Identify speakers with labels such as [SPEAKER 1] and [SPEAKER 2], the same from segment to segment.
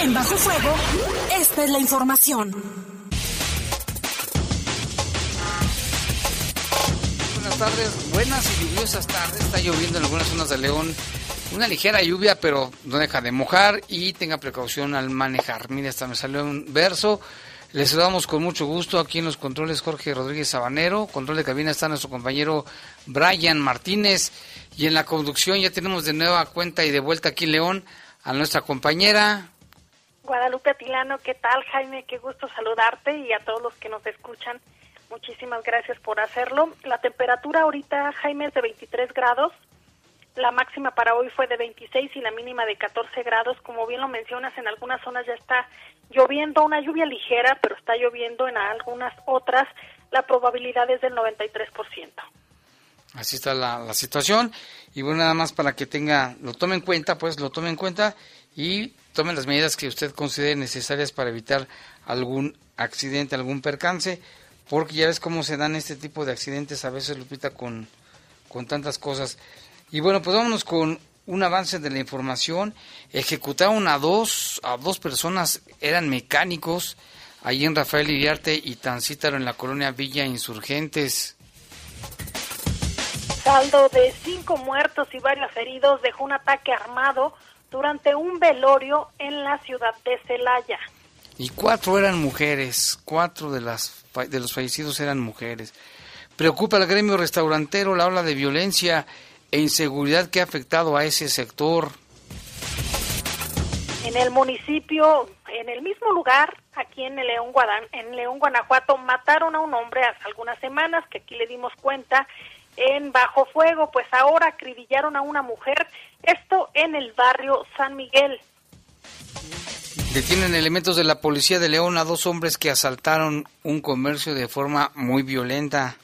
[SPEAKER 1] En Bajo Fuego, esta es la información.
[SPEAKER 2] Buenas tardes, buenas y lluviosas tardes. Está lloviendo en algunas zonas de León. Una ligera lluvia, pero no deja de mojar y tenga precaución al manejar. Mire, hasta me salió un verso. Les saludamos con mucho gusto aquí en los controles Jorge Rodríguez Sabanero. Control de cabina está nuestro compañero Brian Martínez. Y en la conducción ya tenemos de nueva cuenta y de vuelta aquí León a nuestra compañera.
[SPEAKER 3] Guadalupe Atilano, ¿qué tal Jaime? Qué gusto saludarte y a todos los que nos escuchan. Muchísimas gracias por hacerlo. La temperatura ahorita, Jaime, es de 23 grados. La máxima para hoy fue de 26 y la mínima de 14 grados. Como bien lo mencionas, en algunas zonas ya está lloviendo, una lluvia ligera, pero está lloviendo en algunas otras. La probabilidad es del 93%.
[SPEAKER 2] Así está la, la situación. Y bueno, nada más para que tenga, lo tome en cuenta, pues lo tome en cuenta y tome las medidas que usted considere necesarias para evitar algún accidente, algún percance, porque ya ves cómo se dan este tipo de accidentes a veces, Lupita, con, con tantas cosas. Y bueno, pues vámonos con un avance de la información. Ejecutaron a dos, a dos personas, eran mecánicos, ahí en Rafael Iriarte y Tancítaro, en la colonia Villa Insurgentes.
[SPEAKER 3] Saldo de cinco muertos y varios heridos dejó un ataque armado durante un velorio en la ciudad de Celaya.
[SPEAKER 2] Y cuatro eran mujeres, cuatro de, las, de los fallecidos eran mujeres. Preocupa al gremio restaurantero la ola de violencia e inseguridad que ha afectado a ese sector.
[SPEAKER 3] En el municipio, en el mismo lugar, aquí en León, Guadán, en León, Guanajuato, mataron a un hombre hace algunas semanas, que aquí le dimos cuenta, en Bajo Fuego, pues ahora acribillaron a una mujer, esto en el barrio San Miguel.
[SPEAKER 2] Detienen elementos de la policía de León a dos hombres que asaltaron un comercio de forma muy violenta.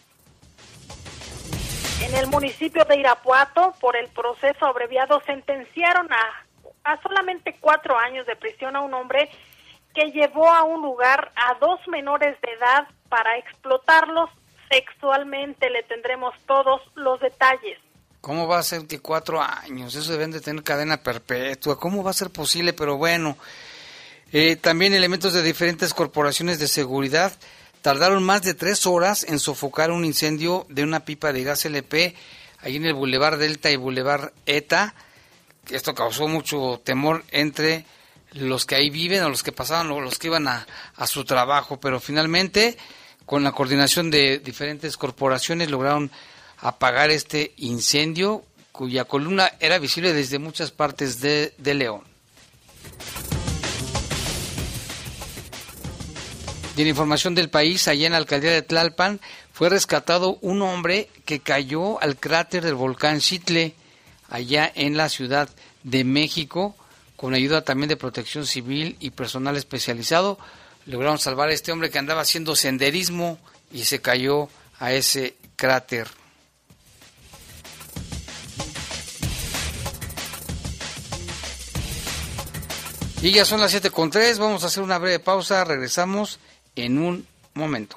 [SPEAKER 3] En el municipio de Irapuato, por el proceso abreviado, sentenciaron a, a solamente cuatro años de prisión a un hombre que llevó a un lugar a dos menores de edad para explotarlos sexualmente. Le tendremos todos los detalles.
[SPEAKER 2] ¿Cómo va a ser que cuatro años? Eso deben de tener cadena perpetua. ¿Cómo va a ser posible? Pero bueno, eh, también elementos de diferentes corporaciones de seguridad tardaron más de tres horas en sofocar un incendio de una pipa de gas LP ahí en el Boulevard Delta y Boulevard ETA. Esto causó mucho temor entre los que ahí viven o los que pasaban o los que iban a, a su trabajo, pero finalmente con la coordinación de diferentes corporaciones lograron apagar este incendio cuya columna era visible desde muchas partes de, de León. Y en información del país, allá en la alcaldía de Tlalpan, fue rescatado un hombre que cayó al cráter del volcán Chitle, allá en la Ciudad de México, con ayuda también de protección civil y personal especializado. Lograron salvar a este hombre que andaba haciendo senderismo y se cayó a ese cráter. Y ya son las 7 con 3, vamos a hacer una breve pausa, regresamos en un momento.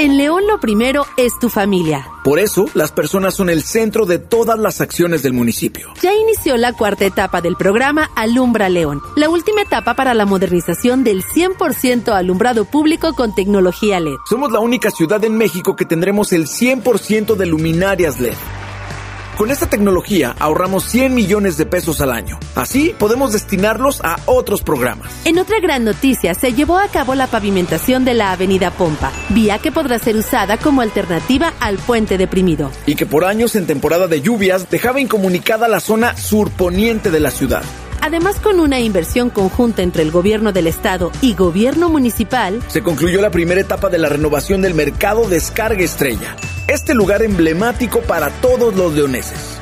[SPEAKER 4] En León lo primero es tu familia.
[SPEAKER 5] Por eso, las personas son el centro de todas las acciones del municipio.
[SPEAKER 4] Ya inició la cuarta etapa del programa Alumbra León, la última etapa para la modernización del 100% alumbrado público con tecnología LED.
[SPEAKER 5] Somos la única ciudad en México que tendremos el 100% de luminarias LED. Con esta tecnología ahorramos 100 millones de pesos al año. Así podemos destinarlos a otros programas.
[SPEAKER 4] En otra gran noticia, se llevó a cabo la pavimentación de la Avenida Pompa, vía que podrá ser usada como alternativa al puente deprimido.
[SPEAKER 5] Y que por años en temporada de lluvias dejaba incomunicada la zona surponiente de la ciudad.
[SPEAKER 4] Además, con una inversión conjunta entre el gobierno del estado y gobierno municipal,
[SPEAKER 5] se concluyó la primera etapa de la renovación del mercado Descarga Estrella, este lugar emblemático para todos los leoneses.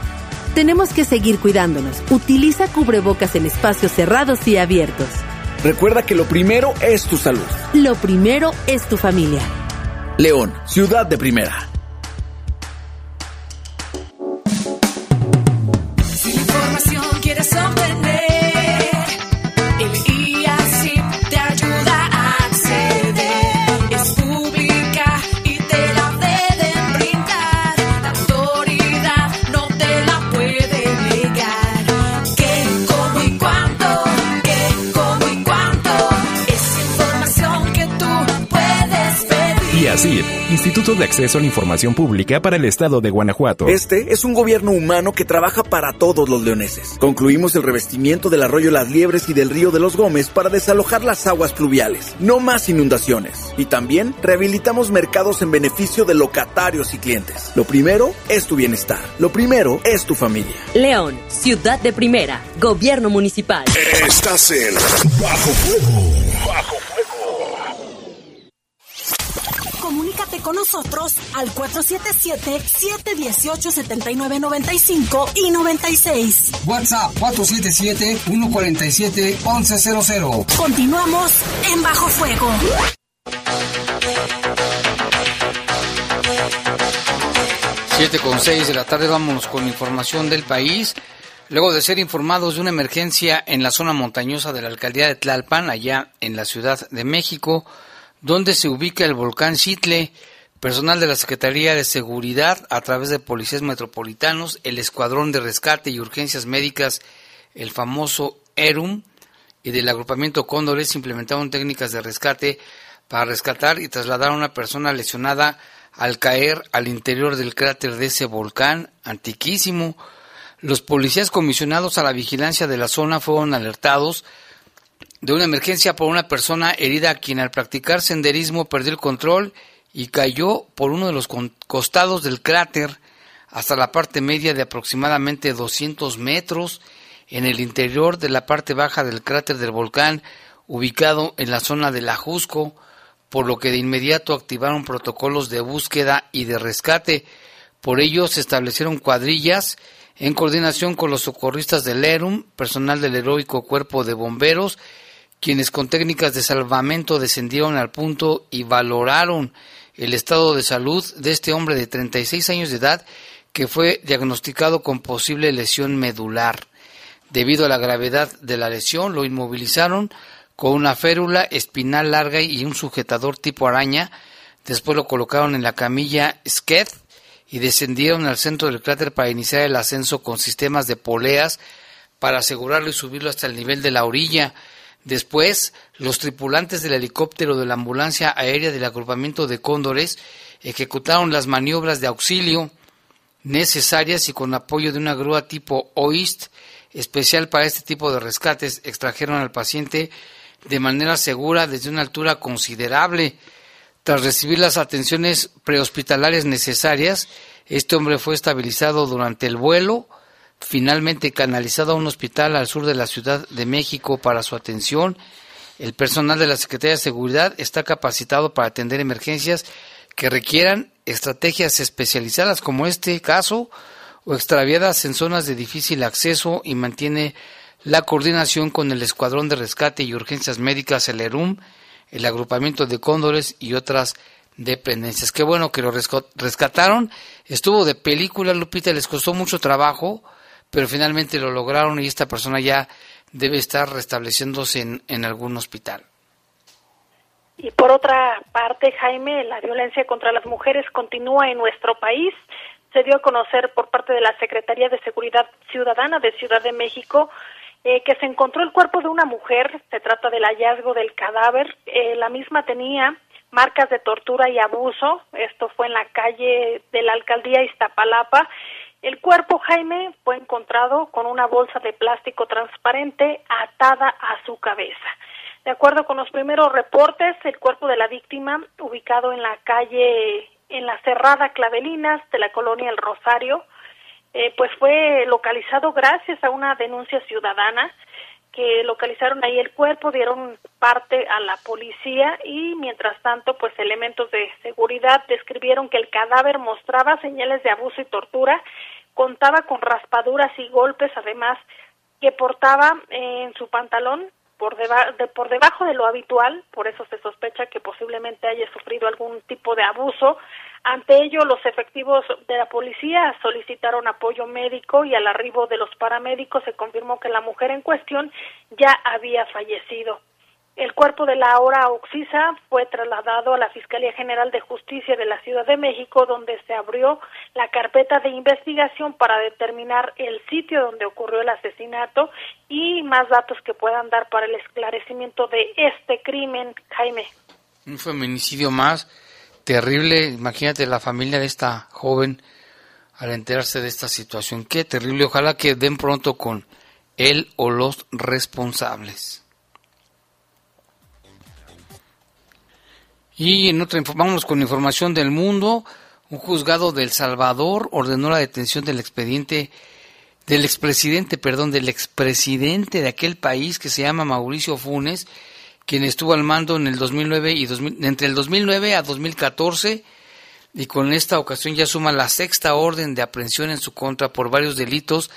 [SPEAKER 4] Tenemos que seguir cuidándonos. Utiliza cubrebocas en espacios cerrados y abiertos.
[SPEAKER 5] Recuerda que lo primero es tu salud.
[SPEAKER 4] Lo primero es tu familia.
[SPEAKER 5] León, ciudad de primera.
[SPEAKER 6] Instituto de Acceso a la Información Pública para el Estado de Guanajuato.
[SPEAKER 5] Este es un gobierno humano que trabaja para todos los leoneses. Concluimos el revestimiento del arroyo Las Liebres y del río de los Gómez para desalojar las aguas pluviales. No más inundaciones. Y también rehabilitamos mercados en beneficio de locatarios y clientes. Lo primero es tu bienestar. Lo primero es tu familia.
[SPEAKER 7] León, ciudad de primera, gobierno municipal.
[SPEAKER 8] Estás en Bajo Fuego. Bajo
[SPEAKER 1] Comunícate con nosotros al 477-718-7995 y 96.
[SPEAKER 9] WhatsApp 477-147-1100.
[SPEAKER 1] Continuamos en Bajo Fuego.
[SPEAKER 2] Siete con seis de la tarde vamos con información del país. Luego de ser informados de una emergencia en la zona montañosa de la alcaldía de Tlalpan, allá en la Ciudad de México, donde se ubica el volcán Chitle, personal de la Secretaría de Seguridad, a través de policías metropolitanos, el Escuadrón de Rescate y Urgencias Médicas, el famoso ERUM, y del agrupamiento Cóndores implementaron técnicas de rescate para rescatar y trasladar a una persona lesionada al caer al interior del cráter de ese volcán antiquísimo. Los policías comisionados a la vigilancia de la zona fueron alertados de una emergencia por una persona herida quien al practicar senderismo perdió el control y cayó por uno de los costados del cráter hasta la parte media de aproximadamente 200 metros en el interior de la parte baja del cráter del volcán ubicado en la zona de la Jusco, por lo que de inmediato activaron protocolos de búsqueda y de rescate. Por ello se establecieron cuadrillas en coordinación con los socorristas del ERUM, personal del heroico cuerpo de bomberos, quienes con técnicas de salvamento descendieron al punto y valoraron el estado de salud de este hombre de 36 años de edad que fue diagnosticado con posible lesión medular. Debido a la gravedad de la lesión, lo inmovilizaron con una férula espinal larga y un sujetador tipo araña. Después lo colocaron en la camilla SKED y descendieron al centro del cráter para iniciar el ascenso con sistemas de poleas para asegurarlo y subirlo hasta el nivel de la orilla. Después, los tripulantes del helicóptero de la ambulancia aérea del agrupamiento de cóndores ejecutaron las maniobras de auxilio necesarias y con apoyo de una grúa tipo OIST especial para este tipo de rescates extrajeron al paciente de manera segura desde una altura considerable. Tras recibir las atenciones prehospitalarias necesarias, este hombre fue estabilizado durante el vuelo, finalmente canalizado a un hospital al sur de la Ciudad de México para su atención. El personal de la Secretaría de Seguridad está capacitado para atender emergencias que requieran estrategias especializadas como este caso o extraviadas en zonas de difícil acceso y mantiene la coordinación con el Escuadrón de Rescate y Urgencias Médicas, el ERUM, el agrupamiento de cóndores y otras dependencias. Qué bueno que lo rescataron. Estuvo de película, Lupita, les costó mucho trabajo, pero finalmente lo lograron y esta persona ya debe estar restableciéndose en, en algún hospital.
[SPEAKER 3] Y por otra parte, Jaime, la violencia contra las mujeres continúa en nuestro país se dio a conocer por parte de la Secretaría de Seguridad Ciudadana de Ciudad de México eh, que se encontró el cuerpo de una mujer. Se trata del hallazgo del cadáver. Eh, la misma tenía marcas de tortura y abuso. Esto fue en la calle de la alcaldía Iztapalapa. El cuerpo, Jaime, fue encontrado con una bolsa de plástico transparente atada a su cabeza. De acuerdo con los primeros reportes, el cuerpo de la víctima, ubicado en la calle en la cerrada Clavelinas de la colonia El Rosario, eh, pues fue localizado gracias a una denuncia ciudadana que localizaron ahí el cuerpo, dieron parte a la policía y mientras tanto pues elementos de seguridad describieron que el cadáver mostraba señales de abuso y tortura, contaba con raspaduras y golpes, además que portaba en su pantalón por, de, por debajo de lo habitual, por eso se sospecha que posiblemente haya sufrido algún tipo de abuso. Ante ello, los efectivos de la policía solicitaron apoyo médico y al arribo de los paramédicos se confirmó que la mujer en cuestión ya había fallecido. El cuerpo de la ahora Oxisa fue trasladado a la Fiscalía General de Justicia de la Ciudad de México, donde se abrió la carpeta de investigación para determinar el sitio donde ocurrió el asesinato y más datos que puedan dar para el esclarecimiento de este crimen, Jaime.
[SPEAKER 2] Un feminicidio más, terrible, imagínate la familia de esta joven al enterarse de esta situación. Qué terrible, ojalá que den pronto con él o los responsables. Y en otra, vámonos con información del mundo. Un juzgado de El Salvador ordenó la detención del expediente del expresidente, perdón, del expresidente de aquel país que se llama Mauricio Funes, quien estuvo al mando en el 2009 y entre el 2009 a 2014 y con esta ocasión ya suma la sexta orden de aprehensión en su contra por varios delitos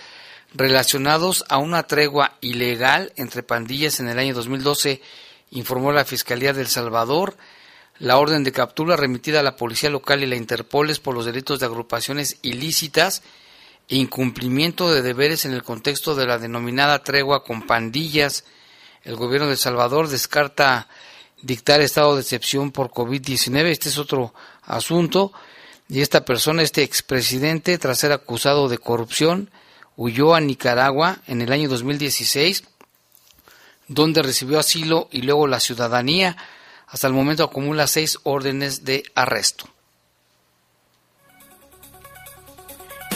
[SPEAKER 2] relacionados a una tregua ilegal entre pandillas en el año 2012, informó la Fiscalía de El Salvador. La orden de captura remitida a la Policía Local y la Interpol es por los delitos de agrupaciones ilícitas e incumplimiento de deberes en el contexto de la denominada tregua con pandillas. El gobierno de El Salvador descarta dictar estado de excepción por COVID-19. Este es otro asunto. Y esta persona, este expresidente, tras ser acusado de corrupción, huyó a Nicaragua en el año 2016, donde recibió asilo y luego la ciudadanía. Hasta el momento acumula seis órdenes de arresto.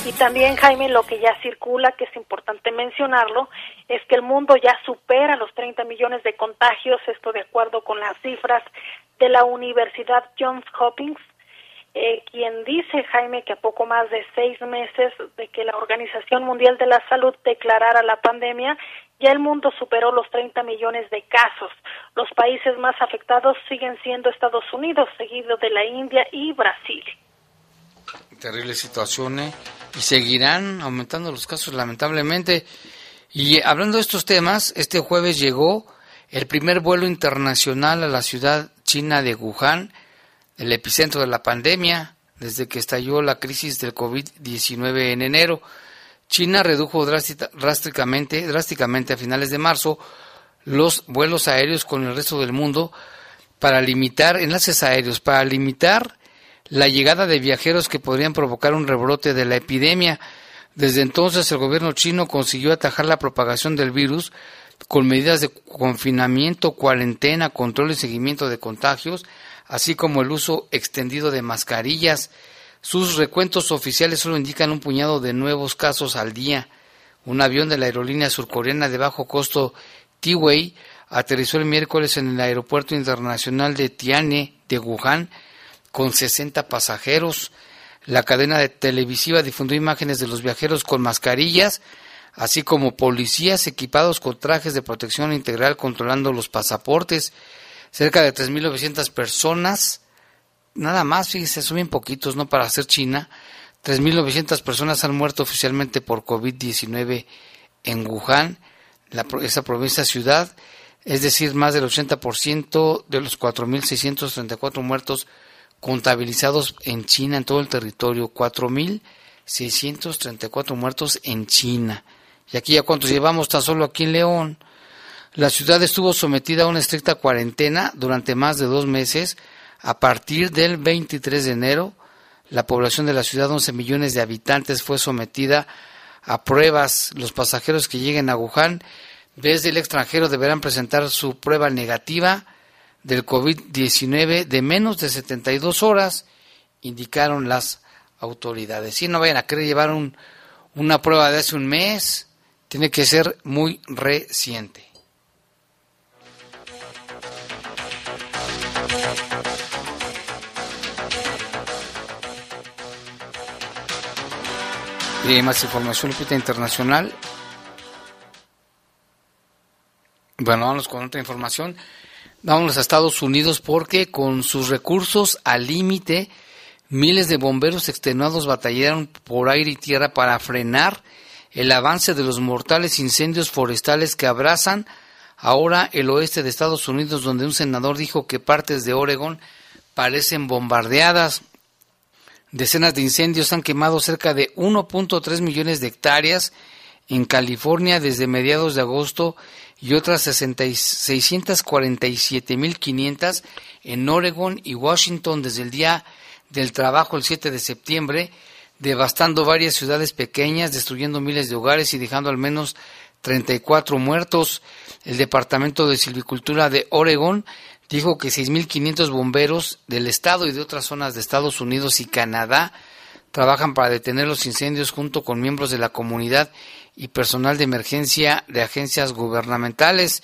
[SPEAKER 3] Y también, Jaime, lo que ya circula, que es importante mencionarlo, es que el mundo ya supera los 30 millones de contagios, esto de acuerdo con las cifras de la Universidad Johns Hopkins, eh, quien dice, Jaime, que a poco más de seis meses de que la Organización Mundial de la Salud declarara la pandemia, ya el mundo superó los 30 millones de casos. Los países más afectados siguen siendo Estados Unidos, seguido de la India y Brasil.
[SPEAKER 2] Terrible situación, ¿eh? Y seguirán aumentando los casos, lamentablemente. Y hablando de estos temas, este jueves llegó el primer vuelo internacional a la ciudad china de Wuhan, el epicentro de la pandemia desde que estalló la crisis del COVID-19 en enero. China redujo drásticamente, drásticamente a finales de marzo los vuelos aéreos con el resto del mundo para limitar enlaces aéreos, para limitar la llegada de viajeros que podrían provocar un rebrote de la epidemia. Desde entonces el gobierno chino consiguió atajar la propagación del virus con medidas de confinamiento, cuarentena, control y seguimiento de contagios, así como el uso extendido de mascarillas. Sus recuentos oficiales solo indican un puñado de nuevos casos al día. Un avión de la aerolínea surcoreana de bajo costo T-Way aterrizó el miércoles en el aeropuerto internacional de Tiane de Wuhan con 60 pasajeros. La cadena de televisiva difundió imágenes de los viajeros con mascarillas, así como policías equipados con trajes de protección integral controlando los pasaportes cerca de 3.900 personas, nada más, fíjese, son bien poquitos, ¿no? Para hacer China, 3.900 personas han muerto oficialmente por COVID-19 en Wuhan, la, esa provincia ciudad, es decir, más del 80% de los 4.634 muertos contabilizados en China, en todo el territorio, 4.634 muertos en China. Y aquí ya cuántos llevamos tan solo aquí en León. La ciudad estuvo sometida a una estricta cuarentena durante más de dos meses. A partir del 23 de enero, la población de la ciudad, 11 millones de habitantes, fue sometida a pruebas. Los pasajeros que lleguen a Wuhan desde el extranjero deberán presentar su prueba negativa del COVID-19 de menos de 72 horas, indicaron las autoridades. Si no vayan a querer llevar un, una prueba de hace un mes, tiene que ser muy reciente. Y hay más información, internacional. Bueno, vamos con otra información. Vámonos a Estados Unidos porque con sus recursos al límite, miles de bomberos extenuados batallaron por aire y tierra para frenar el avance de los mortales incendios forestales que abrazan ahora el oeste de Estados Unidos, donde un senador dijo que partes de Oregón parecen bombardeadas. Decenas de incendios han quemado cerca de 1.3 millones de hectáreas en California desde mediados de agosto y otras 647.500 en Oregon y Washington desde el día del trabajo el 7 de septiembre, devastando varias ciudades pequeñas, destruyendo miles de hogares y dejando al menos 34 muertos. El Departamento de Silvicultura de Oregon dijo que 6.500 bomberos del estado y de otras zonas de Estados Unidos y Canadá trabajan para detener los incendios junto con miembros de la comunidad y personal de emergencia de agencias gubernamentales.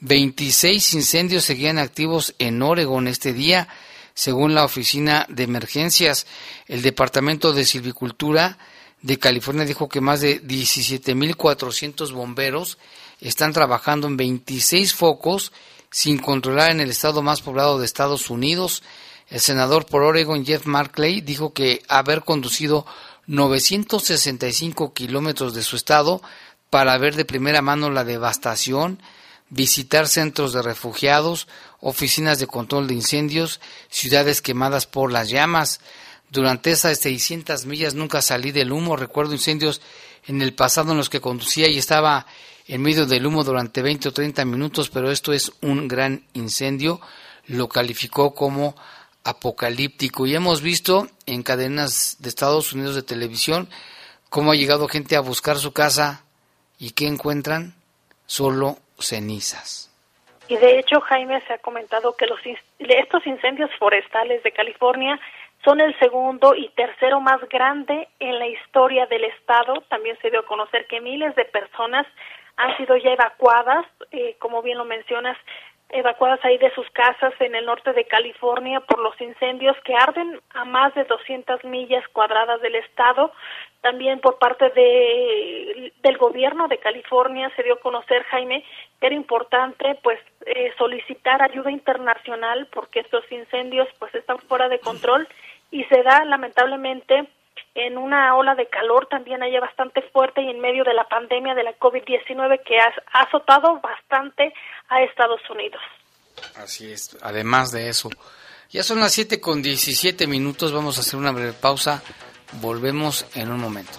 [SPEAKER 2] 26 incendios seguían activos en Oregon este día, según la Oficina de Emergencias. El Departamento de Silvicultura de California dijo que más de 17.400 bomberos están trabajando en 26 focos sin controlar en el estado más poblado de Estados Unidos. El senador por Oregon, Jeff Markley, dijo que haber conducido 965 kilómetros de su estado para ver de primera mano la devastación, visitar centros de refugiados, oficinas de control de incendios, ciudades quemadas por las llamas. Durante esas 600 millas nunca salí del humo. Recuerdo incendios en el pasado en los que conducía y estaba en medio del humo durante 20 o 30 minutos, pero esto es un gran incendio. Lo calificó como apocalíptico. Y hemos visto en cadenas de Estados Unidos de televisión cómo ha llegado gente a buscar su casa y que encuentran solo cenizas.
[SPEAKER 3] Y de hecho, Jaime, se ha comentado que los, estos incendios forestales de California son el segundo y tercero más grande en la historia del estado. También se dio a conocer que miles de personas han sido ya evacuadas, eh, como bien lo mencionas, evacuadas ahí de sus casas en el norte de California por los incendios que arden a más de 200 millas cuadradas del estado. También por parte de, del gobierno de California se dio a conocer, Jaime, que era importante pues eh, solicitar ayuda internacional porque estos incendios pues están fuera de control y se da lamentablemente en una ola de calor también allá bastante fuerte y en medio de la pandemia de la COVID-19 que ha, azotado bastante a Estados Unidos.
[SPEAKER 2] Así es, además de eso. Ya son las 7 con 17 minutos, vamos a hacer una breve pausa, volvemos en un momento.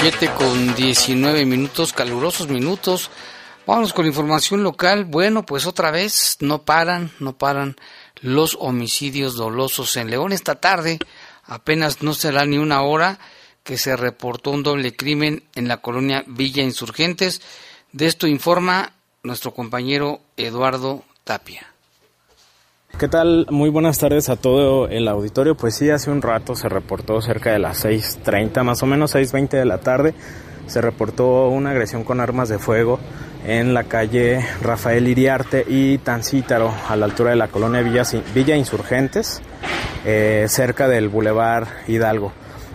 [SPEAKER 2] 7 con 19 minutos, calurosos minutos. Vamos con información local. Bueno, pues otra vez no paran, no paran los homicidios dolosos en León. Esta tarde apenas no será ni una hora que se reportó un doble crimen en la colonia Villa Insurgentes. De esto informa nuestro compañero Eduardo Tapia.
[SPEAKER 10] ¿Qué tal? Muy buenas tardes a todo el auditorio. Pues sí, hace un rato se reportó cerca de las 6.30, más o menos 6.20 de la tarde, se reportó una agresión con armas de fuego en la calle Rafael Iriarte y Tancítaro, a la altura de la colonia Villa, Villa Insurgentes, eh, cerca del Boulevard Hidalgo.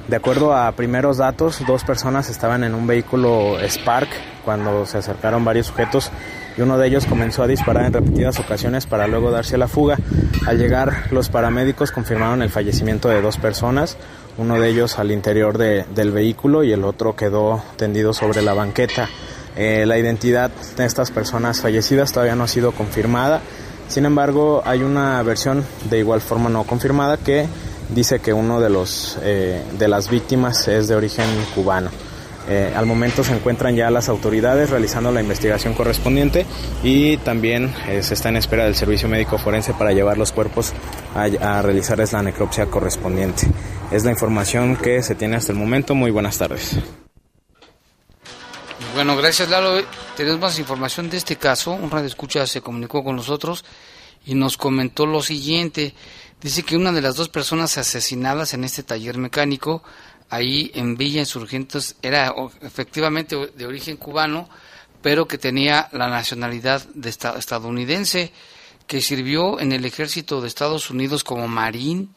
[SPEAKER 10] De acuerdo a primeros datos, dos personas estaban en un vehículo Spark cuando se acercaron varios sujetos y uno de ellos comenzó a disparar en repetidas ocasiones para luego darse a la fuga. Al llegar, los paramédicos confirmaron el fallecimiento de dos personas, uno de ellos al interior del vehículo y el otro quedó tendido sobre la banqueta. Eh, la identidad de estas personas fallecidas todavía no ha sido confirmada. Sin embargo, hay una versión de igual forma no confirmada que dice que uno de los eh, de las víctimas es de origen cubano. Eh, al momento se encuentran ya las autoridades realizando la investigación correspondiente y también se está en espera del servicio médico forense para llevar los cuerpos a, a realizarles la necropsia correspondiente. Es la información que se tiene hasta el momento. Muy buenas tardes.
[SPEAKER 2] Bueno, gracias Lalo. Tenemos más información de este caso. Un radio escucha se comunicó con nosotros y nos comentó lo siguiente. Dice que una de las dos personas asesinadas en este taller mecánico, ahí en Villa Insurgentes, era efectivamente de origen cubano, pero que tenía la nacionalidad de estadounidense, que sirvió en el ejército de Estados Unidos como marín.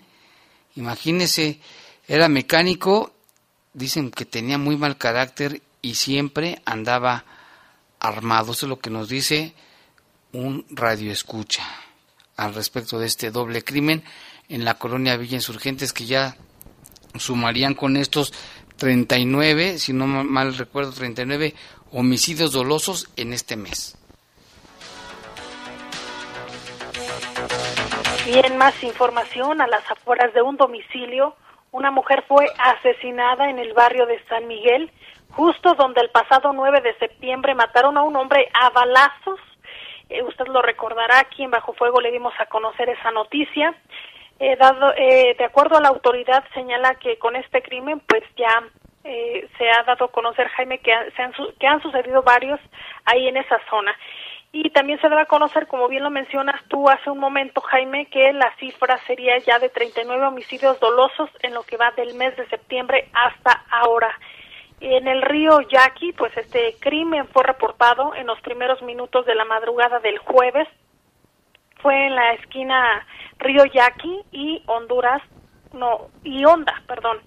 [SPEAKER 2] Imagínese, era mecánico, dicen que tenía muy mal carácter y siempre andaba armado. Eso es lo que nos dice un radio escucha al respecto de este doble crimen en la colonia Villa Insurgentes que ya sumarían con estos 39, si no mal recuerdo, 39 homicidios dolosos en este mes.
[SPEAKER 3] Bien, más información a las afueras de un domicilio. Una mujer fue asesinada en el barrio de San Miguel justo donde el pasado 9 de septiembre mataron a un hombre a balazos. Eh, usted lo recordará, aquí en Bajo Fuego le dimos a conocer esa noticia. Eh, dado, eh, de acuerdo a la autoridad, señala que con este crimen, pues ya se ha dado a conocer, Jaime, que, se han, que han sucedido varios ahí en esa zona. Y también se debe a conocer, como bien lo mencionas tú hace un momento, Jaime, que la cifra sería ya de 39 homicidios dolosos en lo que va del mes de septiembre hasta ahora. En el río Yaqui, pues este crimen fue reportado en los primeros minutos de la madrugada del jueves. Fue en la esquina Río Yaqui y Honduras, no, y Honda, perdón,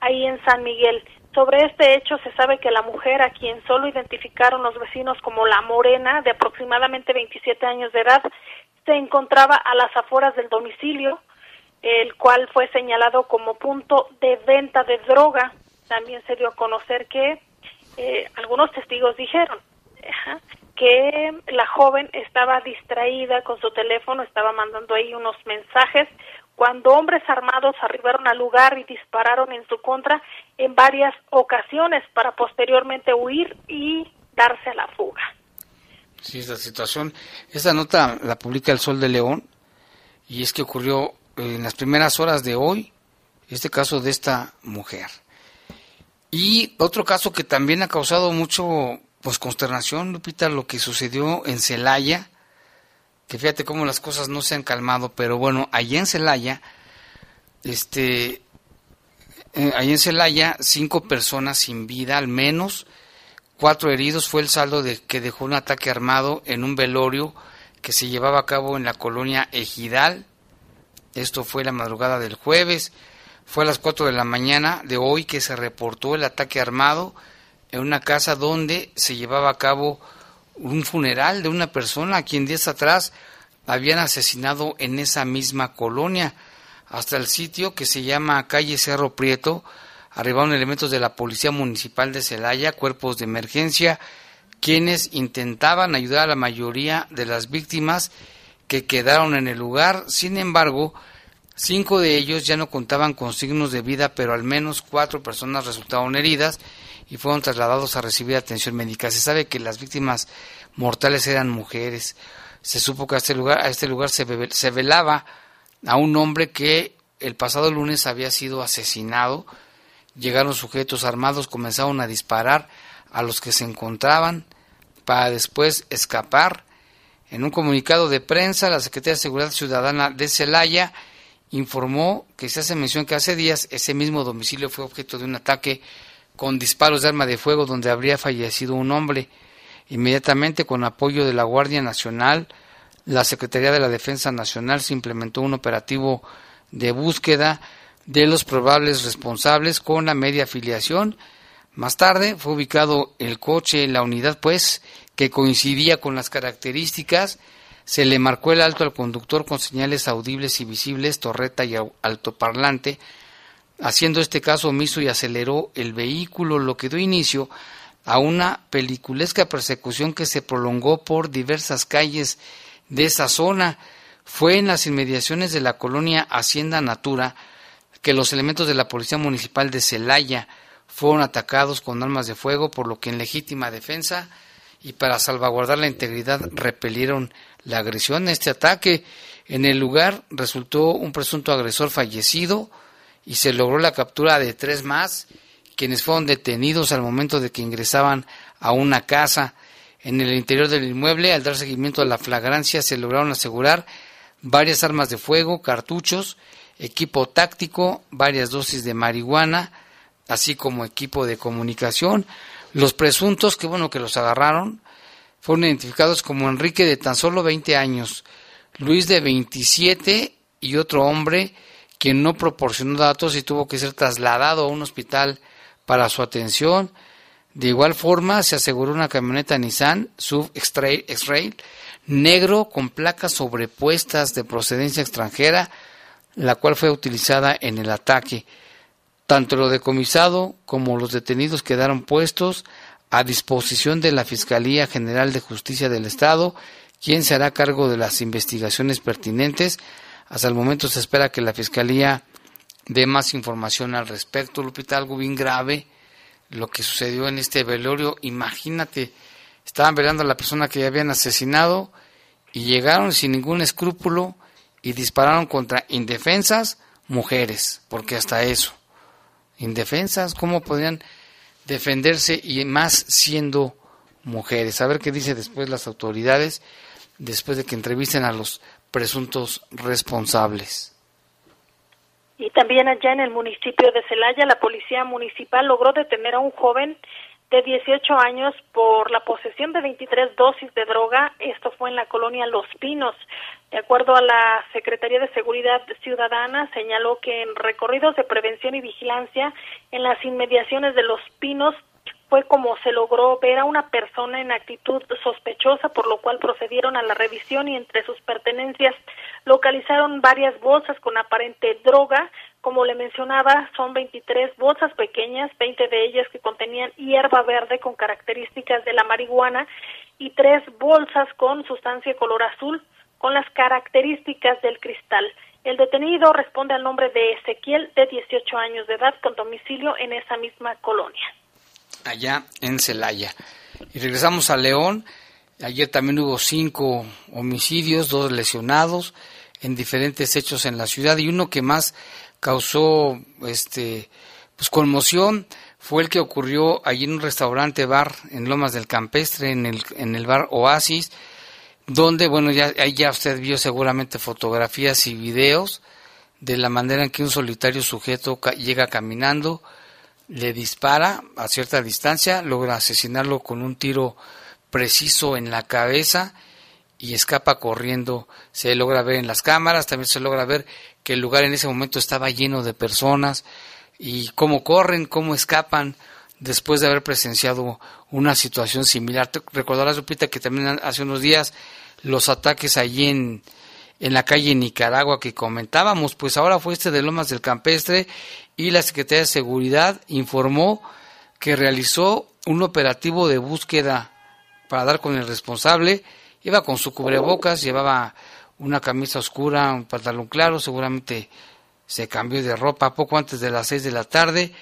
[SPEAKER 3] ahí en San Miguel. Sobre este hecho se sabe que la mujer, a quien solo identificaron los vecinos como la Morena, de aproximadamente 27 años de edad, se encontraba a las afueras del domicilio, el cual fue señalado como punto de venta de droga también se dio a conocer que eh, algunos testigos dijeron que la joven estaba distraída con su teléfono, estaba mandando ahí unos mensajes cuando hombres armados arribaron al lugar y dispararon en su contra en varias ocasiones para posteriormente huir y darse a la fuga.
[SPEAKER 2] Sí, esta situación, esta nota la publica El Sol de León y es que ocurrió en las primeras horas de hoy este caso de esta mujer. Y otro caso que también ha causado mucho pues consternación, Lupita, lo que sucedió en Celaya, que fíjate cómo las cosas no se han calmado, pero bueno, allá en Celaya, este, eh, allá en Celaya, cinco personas sin vida, al menos cuatro heridos, fue el saldo de que dejó un ataque armado en un velorio que se llevaba a cabo en la colonia Ejidal. Esto fue la madrugada del jueves. Fue a las 4 de la mañana de hoy que se reportó el ataque armado en una casa donde se llevaba a cabo un funeral de una persona a quien días atrás habían asesinado en esa misma colonia. Hasta el sitio que se llama calle Cerro Prieto arribaron elementos de la Policía Municipal de Celaya, cuerpos de emergencia, quienes intentaban ayudar a la mayoría de las víctimas que quedaron en el lugar. Sin embargo, Cinco de ellos ya no contaban con signos de vida, pero al menos cuatro personas resultaron heridas y fueron trasladados a recibir atención médica. Se sabe que las víctimas mortales eran mujeres. Se supo que a este lugar, a este lugar se, se velaba a un hombre que el pasado lunes había sido asesinado. Llegaron sujetos armados, comenzaron a disparar a los que se encontraban para después escapar. En un comunicado de prensa, la Secretaría de Seguridad Ciudadana de Celaya informó que se hace mención que hace días ese mismo domicilio fue objeto de un ataque con disparos de arma de fuego donde habría fallecido un hombre. Inmediatamente, con apoyo de la Guardia Nacional, la Secretaría de la Defensa Nacional se implementó un operativo de búsqueda de los probables responsables con la media afiliación. Más tarde fue ubicado el coche, la unidad pues, que coincidía con las características. Se le marcó el alto al conductor con señales audibles y visibles, torreta y altoparlante, haciendo este caso omiso y aceleró el vehículo, lo que dio inicio a una peliculesca persecución que se prolongó por diversas calles de esa zona. Fue en las inmediaciones de la colonia Hacienda Natura que los elementos de la Policía Municipal de Celaya fueron atacados con armas de fuego, por lo que en legítima defensa y para salvaguardar la integridad repelieron la agresión. Este ataque en el lugar resultó un presunto agresor fallecido y se logró la captura de tres más, quienes fueron detenidos al momento de que ingresaban a una casa. En el interior del inmueble, al dar seguimiento a la flagrancia, se lograron asegurar varias armas de fuego, cartuchos, equipo táctico, varias dosis de marihuana, así como equipo de comunicación. Los presuntos, que bueno que los agarraron, fueron identificados como Enrique de tan solo 20 años, Luis de 27 y otro hombre quien no proporcionó datos y tuvo que ser trasladado a un hospital para su atención. De igual forma, se aseguró una camioneta Nissan Sub X-Rail negro con placas sobrepuestas de procedencia extranjera, la cual fue utilizada en el ataque. Tanto lo decomisado como los detenidos quedaron puestos a disposición de la Fiscalía General de Justicia del Estado, quien se hará cargo de las investigaciones pertinentes. Hasta el momento se espera que la Fiscalía dé más información al respecto. Lupita, algo bien grave lo que sucedió en este velorio. Imagínate, estaban velando a la persona que ya habían asesinado y llegaron sin ningún escrúpulo y dispararon contra indefensas mujeres, porque hasta eso, indefensas, ¿cómo podrían defenderse y más siendo mujeres? A ver qué dice después las autoridades, después de que entrevisten a los presuntos responsables.
[SPEAKER 3] Y también allá en el municipio de Celaya, la policía municipal logró detener a un joven de 18 años por la posesión de 23 dosis de droga. Esto fue en la colonia Los Pinos. De acuerdo a la Secretaría de Seguridad Ciudadana, señaló que en recorridos de prevención y vigilancia en las inmediaciones de Los Pinos fue como se logró ver a una persona en actitud sospechosa, por lo cual procedieron a la revisión y entre sus pertenencias localizaron varias bolsas con aparente droga. Como le mencionaba, son 23 bolsas pequeñas, 20 de ellas que contenían hierba verde con características de la marihuana y tres bolsas con sustancia color azul con las características del cristal. El detenido responde al nombre de Ezequiel, de 18 años de edad, con domicilio en esa misma colonia
[SPEAKER 2] allá en Celaya. Y regresamos a León. Ayer también hubo cinco homicidios, dos lesionados en diferentes hechos en la ciudad y uno que más causó este pues conmoción fue el que ocurrió allí en un restaurante bar en Lomas del Campestre en el en el bar Oasis donde bueno ya ya usted vio seguramente fotografías y videos de la manera en que un solitario sujeto llega caminando le dispara a cierta distancia, logra asesinarlo con un tiro preciso en la cabeza y escapa corriendo. Se logra ver en las cámaras, también se logra ver que el lugar en ese momento estaba lleno de personas y cómo corren, cómo escapan después de haber presenciado una situación similar. Recordarás, Lupita, que también hace unos días los ataques allí en, en la calle Nicaragua que comentábamos, pues ahora fue este de Lomas del Campestre y la Secretaría de Seguridad informó que realizó un operativo de búsqueda para dar con el responsable. Iba con su cubrebocas, llevaba una camisa oscura, un pantalón claro, seguramente se cambió de ropa poco antes de las seis de la tarde.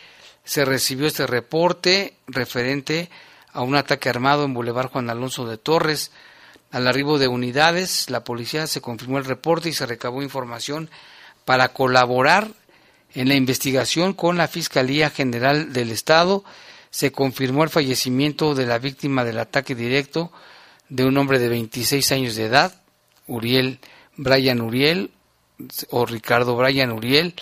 [SPEAKER 2] Se recibió este reporte referente a un ataque armado en Boulevard Juan Alonso de Torres. Al arribo de unidades, la policía se confirmó el reporte y se recabó información para colaborar en la investigación con la Fiscalía General del Estado. Se confirmó el fallecimiento de la víctima del ataque directo de un hombre de 26 años de edad, Uriel Brian Uriel o Ricardo Brian Uriel.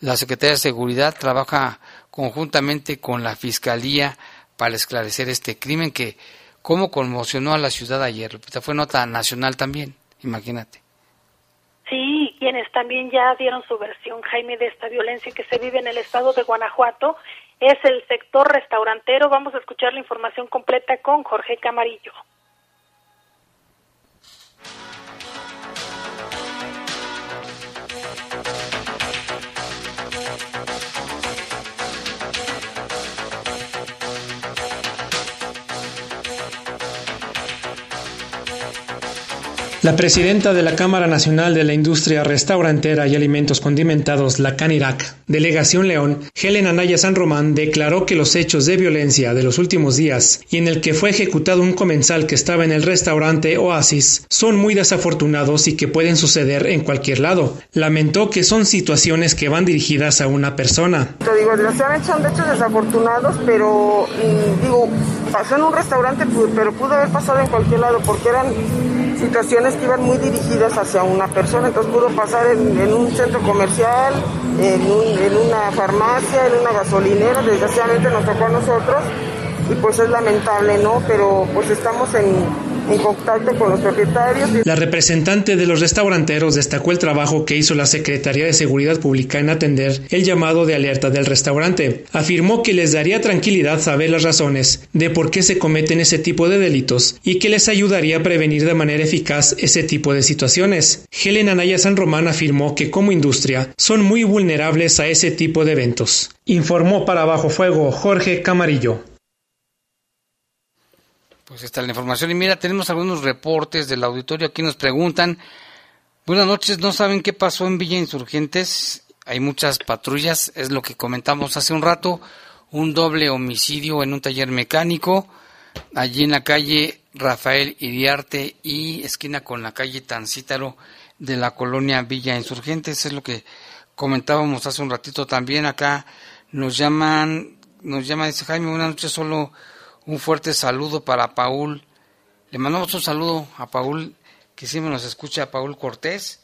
[SPEAKER 2] La Secretaría de Seguridad trabaja conjuntamente con la Fiscalía para esclarecer este crimen que cómo conmocionó a la ciudad ayer. Fue nota nacional también, imagínate.
[SPEAKER 3] Sí, quienes también ya dieron su versión, Jaime, de esta violencia que se vive en el estado de Guanajuato es el sector restaurantero. Vamos a escuchar la información completa con Jorge Camarillo.
[SPEAKER 11] La presidenta de la Cámara Nacional de la Industria Restaurantera y Alimentos Condimentados, la CANIRAC, Delegación León, Helen Anaya San Román, declaró que los hechos de violencia de los últimos días y en el que fue ejecutado un comensal que estaba en el restaurante Oasis son muy desafortunados y que pueden suceder en cualquier lado. Lamentó que son situaciones que van dirigidas a una persona.
[SPEAKER 12] Te digo, desafortunados, pero mm, digo, pasó en un restaurante, pero pudo haber pasado en cualquier lado porque eran situaciones que iban muy dirigidas hacia una persona, entonces pudo pasar en, un centro comercial, en, una farmacia, en una gasolinera, desgraciadamente nos tocó a nosotros y pues es lamentable, ¿no? Pero pues estamos en, en contacto con los propietarios.
[SPEAKER 11] La representante de los restauranteros destacó el trabajo que hizo la Secretaría de Seguridad Pública en atender el llamado de alerta del restaurante. Afirmó que les daría tranquilidad saber las razones de por qué se cometen ese tipo de delitos y que les ayudaría a prevenir de manera eficaz ese tipo de situaciones. Helen Anaya San Román afirmó que como industria son muy vulnerables a ese tipo de eventos. Informó para Bajo Fuego Jorge Camarillo.
[SPEAKER 2] Pues está la información. Y mira, tenemos algunos reportes del auditorio. Aquí nos preguntan. Buenas noches, ¿no saben qué pasó en Villa Insurgentes? Hay muchas patrullas, es lo que comentamos hace un rato. Un doble homicidio en un taller mecánico, allí en la calle Rafael Iriarte y esquina con la calle Tancítaro de la colonia Villa Insurgentes. Es lo que comentábamos hace un ratito también. Acá nos llaman, nos llama, dice Jaime, una noche solo un fuerte saludo para Paul. Le mandamos un saludo a Paul, que siempre nos escucha, Paul Cortés.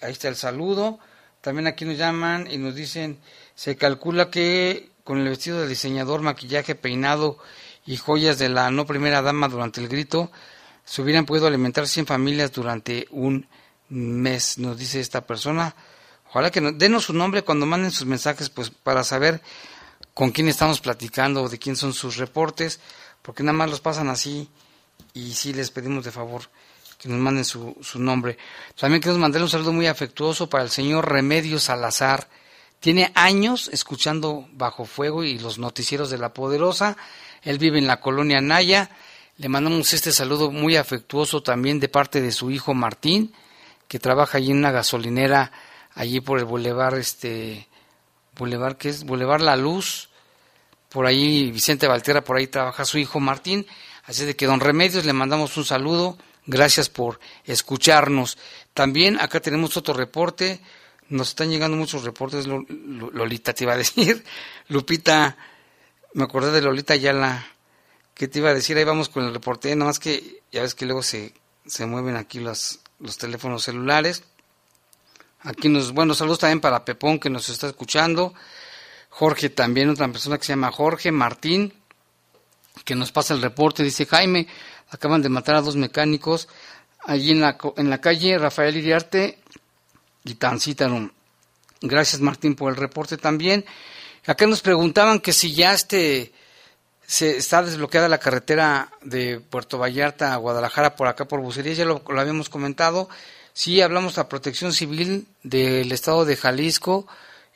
[SPEAKER 2] Ahí está el saludo. También aquí nos llaman y nos dicen, se calcula que con el vestido de diseñador, maquillaje, peinado y joyas de la no primera dama durante el grito, se hubieran podido alimentar 100 familias durante un mes, nos dice esta persona. Ojalá que nos, denos su nombre cuando manden sus mensajes, pues para saber con quién estamos platicando, de quién son sus reportes, porque nada más los pasan así y sí les pedimos de favor que nos manden su, su nombre. También queremos mandarle un saludo muy afectuoso para el señor Remedio Salazar. Tiene años escuchando Bajo Fuego y los noticieros de La Poderosa. Él vive en la colonia Naya. Le mandamos este saludo muy afectuoso también de parte de su hijo Martín, que trabaja allí en una gasolinera, allí por el bulevar este, Boulevard, que es Boulevard La Luz, por ahí Vicente Valtera, por ahí trabaja su hijo Martín, así de que don Remedios le mandamos un saludo, gracias por escucharnos. También acá tenemos otro reporte, nos están llegando muchos reportes, Lolita te iba a decir, Lupita, me acordé de Lolita Yala, ¿qué te iba a decir? Ahí vamos con el reporte, nada más que ya ves que luego se, se mueven aquí los, los teléfonos celulares. Aquí nos, bueno, saludos también para Pepón que nos está escuchando. Jorge también, otra persona que se llama Jorge Martín, que nos pasa el reporte. Dice Jaime, acaban de matar a dos mecánicos allí en la, en la calle Rafael Iriarte y Tancítaro. Gracias Martín por el reporte también. Acá nos preguntaban que si ya este se está desbloqueada la carretera de Puerto Vallarta a Guadalajara por acá por Bucería, ya lo habíamos comentado. Sí, hablamos a Protección Civil del Estado de Jalisco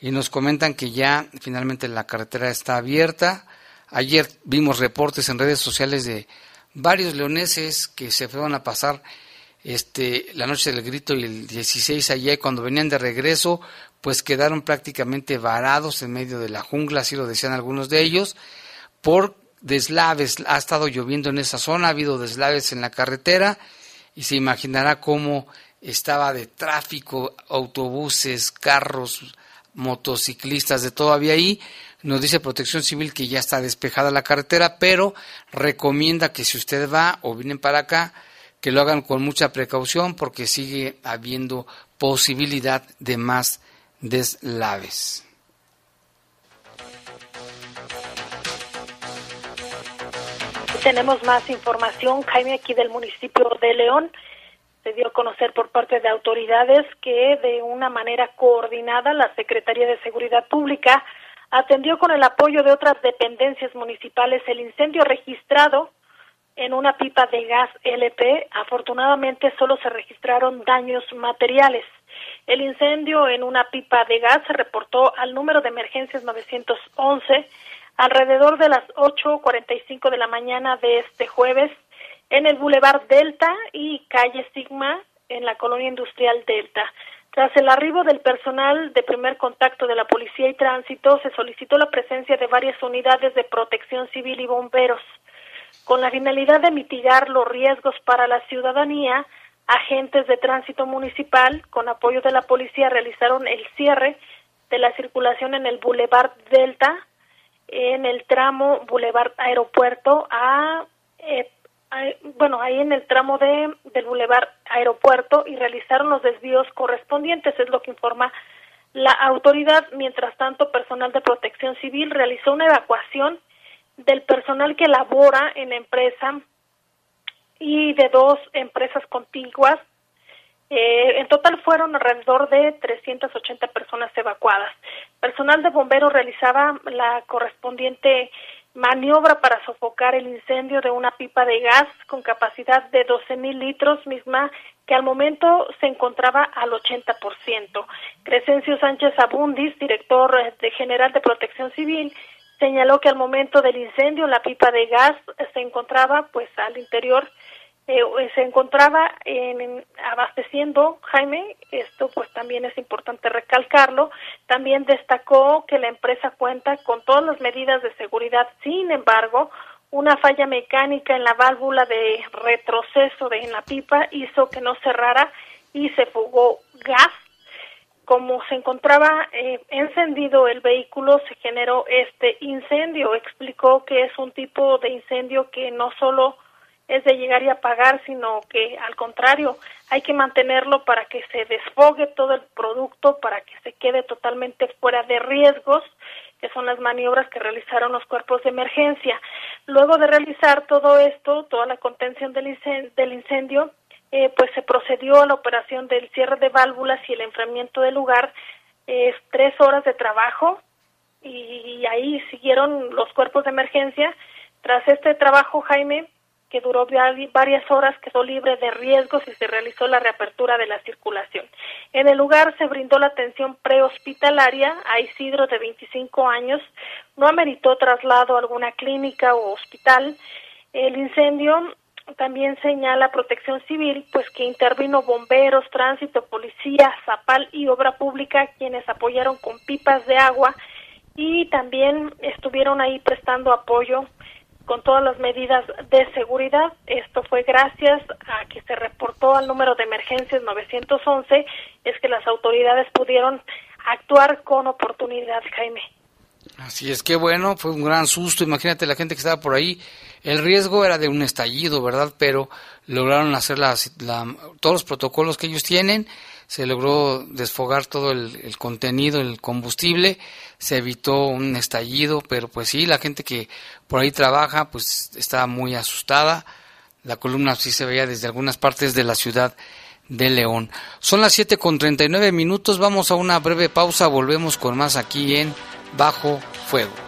[SPEAKER 2] y nos comentan que ya finalmente la carretera está abierta. Ayer vimos reportes en redes sociales de varios leoneses que se fueron a pasar este, la noche del grito y el 16 allá y cuando venían de regreso pues quedaron prácticamente varados en medio de la jungla, así lo decían algunos de ellos, por deslaves. Ha estado lloviendo en esa zona, ha habido deslaves en la carretera y se imaginará cómo estaba de tráfico, autobuses, carros, motociclistas, de todo había ahí. Nos dice Protección Civil que ya está despejada la carretera, pero recomienda que si usted va o vienen para acá, que lo hagan con mucha precaución porque sigue habiendo posibilidad de más deslaves.
[SPEAKER 3] Tenemos más información, Jaime, aquí del municipio de León. Se dio a conocer por parte de autoridades que de una manera coordinada la Secretaría de Seguridad Pública atendió con el apoyo de otras dependencias municipales el incendio registrado en una pipa de gas LP. Afortunadamente solo se registraron daños materiales. El incendio en una pipa de gas se reportó al número de emergencias 911 alrededor de las 8.45 de la mañana de este jueves en el Boulevard Delta y calle Sigma en la colonia industrial Delta. Tras el arribo del personal de primer contacto de la Policía y Tránsito, se solicitó la presencia de varias unidades de protección civil y bomberos. Con la finalidad de mitigar los riesgos para la ciudadanía, agentes de tránsito municipal, con apoyo de la policía, realizaron el cierre de la circulación en el Boulevard Delta, en el tramo Boulevard Aeropuerto a, eh, bueno, ahí en el tramo de del Boulevard Aeropuerto y realizaron los desvíos correspondientes, es lo que informa la autoridad. Mientras tanto, personal de Protección Civil realizó una evacuación del personal que labora en la empresa y de dos empresas contiguas eh, en total fueron alrededor de 380 personas evacuadas. Personal de bomberos realizaba la correspondiente maniobra para sofocar el incendio de una pipa de gas con capacidad de 12 mil litros, misma que al momento se encontraba al 80%. Crescencio Sánchez Abundis, director de general de Protección Civil, señaló que al momento del incendio la pipa de gas se encontraba pues al interior eh, se encontraba en, abasteciendo Jaime, esto pues también es importante recalcarlo, también destacó que la empresa cuenta con todas las medidas de seguridad, sin embargo, una falla mecánica en la válvula de retroceso de en la pipa hizo que no cerrara y se fugó gas. Como se encontraba eh, encendido el vehículo, se generó este incendio. Explicó que es un tipo de incendio que no solo es de llegar y apagar, sino que al contrario, hay que mantenerlo para que se desfogue todo el producto, para que se quede totalmente fuera de riesgos, que son las maniobras que realizaron los cuerpos de emergencia. Luego de realizar todo esto, toda la contención del incendio, del incendio eh, pues se procedió a la operación del cierre de válvulas y el enfriamiento del lugar. Es tres horas de trabajo y ahí siguieron los cuerpos de emergencia. Tras este trabajo, Jaime, que duró varias horas, quedó libre de riesgos y se realizó la reapertura de la circulación. En el lugar se brindó la atención prehospitalaria a Isidro de 25 años, no ameritó traslado a alguna clínica o hospital. El incendio también señala Protección Civil, pues que intervino bomberos, tránsito, policía, zapal y obra pública, quienes apoyaron con pipas de agua y también estuvieron ahí prestando apoyo con todas las medidas de seguridad. Esto fue gracias a que se reportó al número de emergencias 911, es que las autoridades pudieron actuar con oportunidad, Jaime.
[SPEAKER 2] Así es, que bueno, fue un gran susto, imagínate la gente que estaba por ahí, el riesgo era de un estallido, ¿verdad? Pero lograron hacer las, todos los protocolos que ellos tienen, se logró desfogar todo el, contenido, el combustible, se evitó un estallido, pero pues sí, la gente que por ahí trabaja pues estaba muy asustada, la columna sí se veía desde algunas partes de la ciudad de León. Son las 7 con 39 minutos, vamos a una breve pausa, volvemos con más aquí en Bajo Fuego.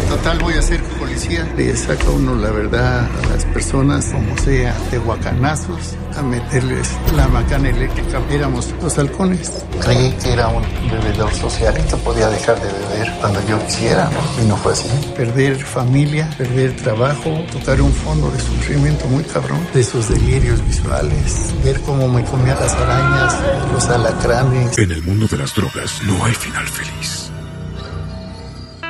[SPEAKER 13] total voy a ser policía. Le saca uno la verdad a las personas, como sea, de guacanazos, a meterles la macana eléctrica. Éramos los halcones.
[SPEAKER 14] Creí que era un bebedor socialista, podía dejar de beber cuando yo quisiera, Y no fue así.
[SPEAKER 13] Perder familia, perder trabajo, tocar un fondo de sufrimiento muy cabrón, de esos delirios visuales, ver cómo me comía las arañas, los alacranes.
[SPEAKER 8] En el mundo de las drogas no hay final feliz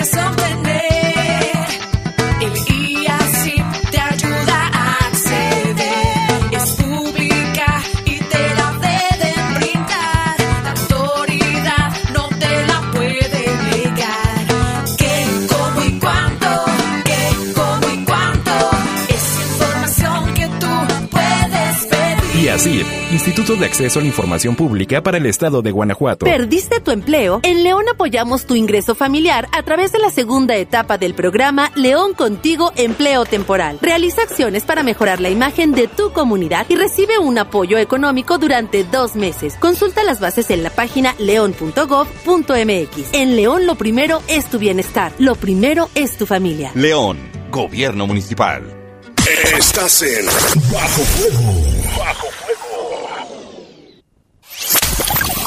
[SPEAKER 6] Así Instituto de Acceso a la Información Pública para el Estado de Guanajuato.
[SPEAKER 4] ¿Perdiste tu empleo? En León apoyamos tu ingreso familiar a través de la segunda etapa del programa León Contigo Empleo Temporal. Realiza acciones para mejorar la imagen de tu comunidad y recibe un apoyo económico durante dos meses. Consulta las bases en la página león.gov.mx. En León lo primero es tu bienestar, lo primero es tu familia.
[SPEAKER 15] León, Gobierno Municipal.
[SPEAKER 8] Estás en Bajo Fuego. Bajo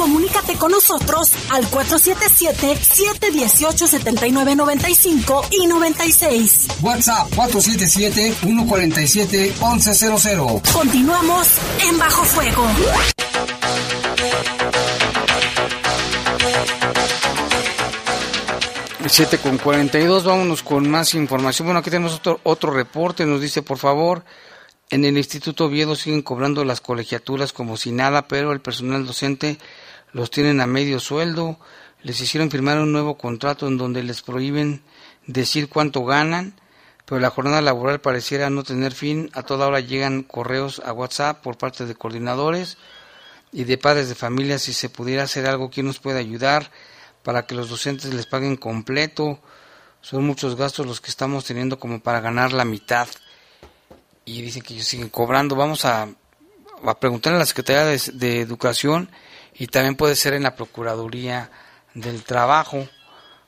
[SPEAKER 1] Comunícate con nosotros al 477-718-7995 y 96.
[SPEAKER 9] WhatsApp 477-147-1100.
[SPEAKER 1] Continuamos en Bajo Fuego.
[SPEAKER 2] 7 con 42, vámonos con más información. Bueno, aquí tenemos otro, otro reporte, nos dice por favor, en el Instituto Oviedo siguen cobrando las colegiaturas como si nada, pero el personal docente los tienen a medio sueldo, les hicieron firmar un nuevo contrato en donde les prohíben decir cuánto ganan, pero la jornada laboral pareciera no tener fin. A toda hora llegan correos a WhatsApp por parte de coordinadores y de padres de familia si se pudiera hacer algo, ¿quién nos puede ayudar para que los docentes les paguen completo? Son muchos gastos los que estamos teniendo como para ganar la mitad y dicen que ellos siguen cobrando. Vamos a, a preguntarle a la Secretaría de, Educación y también puede ser en la Procuraduría del Trabajo.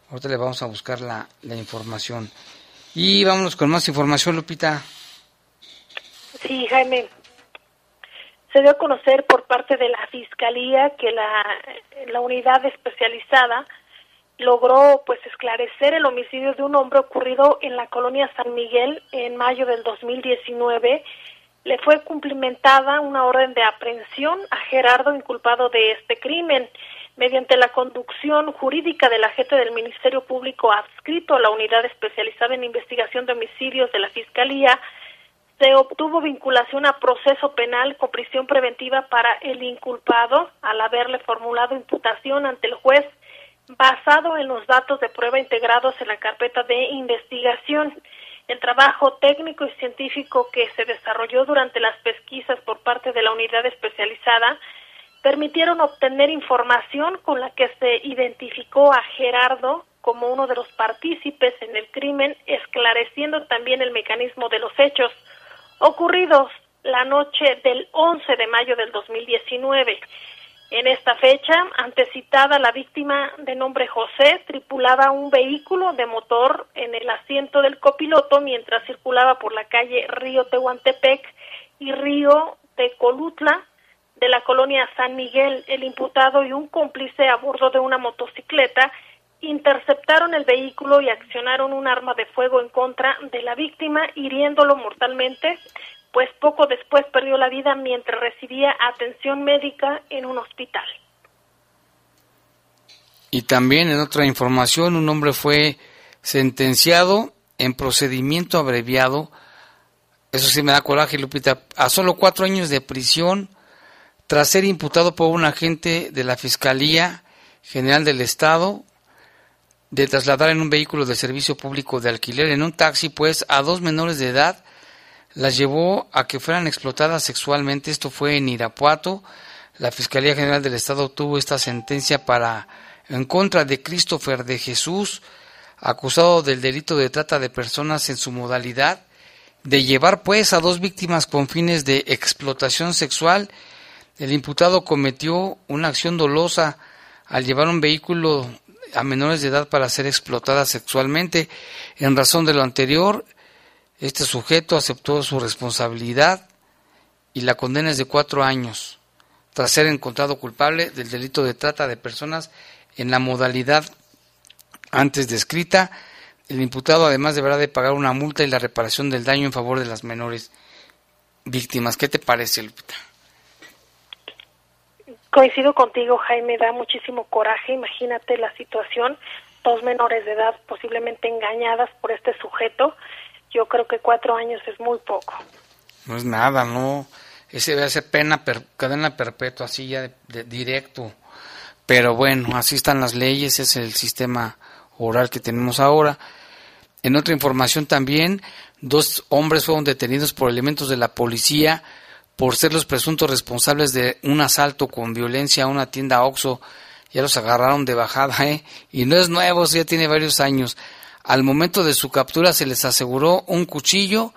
[SPEAKER 2] Ahorita le vamos a buscar la, la información. Y vámonos con más información, Lupita.
[SPEAKER 3] Sí, Jaime. Se dio a conocer por parte de la Fiscalía que la, la unidad especializada logró pues esclarecer el homicidio de un hombre ocurrido en la colonia San Miguel en mayo del 2019. Le fue cumplimentada una orden de aprehensión a Gerardo inculpado de este crimen. Mediante la conducción jurídica del agente del Ministerio Público adscrito a la unidad especializada en investigación de homicidios de la Fiscalía, se obtuvo vinculación a proceso penal con prisión preventiva para el inculpado al haberle formulado imputación ante el juez basado en los datos de prueba integrados en la carpeta de investigación. El trabajo técnico y científico que se desarrolló durante las pesquisas por parte de la unidad especializada permitieron obtener información con la que se identificó a Gerardo como uno de los partícipes en el crimen, esclareciendo también el mecanismo de los hechos ocurridos la noche del 11 de mayo del 2019. En esta fecha, antecitada, la víctima de nombre José tripulaba un vehículo de motor en el asiento del copiloto mientras circulaba por la calle Río Tehuantepec y Río Tecolutla de la colonia San Miguel. El imputado y un cómplice a bordo de una motocicleta interceptaron el vehículo y accionaron un arma de fuego en contra de la víctima, hiriéndolo mortalmente pues poco después perdió la vida mientras recibía atención médica en un hospital.
[SPEAKER 2] Y también en otra información, un hombre fue sentenciado en procedimiento abreviado, eso sí me da coraje, Lupita, a solo cuatro años de prisión tras ser imputado por un agente de la Fiscalía General del Estado de trasladar en un vehículo de servicio público de alquiler en un taxi, pues, a dos menores de edad las llevó a que fueran explotadas sexualmente. Esto fue en Irapuato. La Fiscalía General del Estado obtuvo esta sentencia para en contra de Christopher de Jesús, acusado del delito de trata de personas en su modalidad de llevar pues a dos víctimas con fines de explotación sexual. El imputado cometió una acción dolosa al llevar un vehículo a menores de edad para ser explotada sexualmente. En razón de lo anterior, este sujeto aceptó su responsabilidad y la condena es de cuatro años, tras ser encontrado culpable del delito de trata de personas en la modalidad antes descrita. El imputado además deberá de pagar una multa y la reparación del daño en favor de las menores víctimas. ¿Qué te parece, Lupita?
[SPEAKER 3] Coincido contigo, Jaime, da muchísimo coraje. Imagínate la situación, dos menores de edad posiblemente engañadas por este sujeto. Yo creo que cuatro años es muy poco.
[SPEAKER 2] No es nada, no. Ese debe ser pena, per, cadena perpetua, así ya de, directo. Pero bueno, así están las leyes, es el sistema oral que tenemos ahora. En otra información también, dos hombres fueron detenidos por elementos de la policía por ser los presuntos responsables de un asalto con violencia a una tienda Oxxo. Ya los agarraron de bajada, ¿eh? Y no es nuevo, ya tiene varios años. Al momento de su captura se les aseguró un cuchillo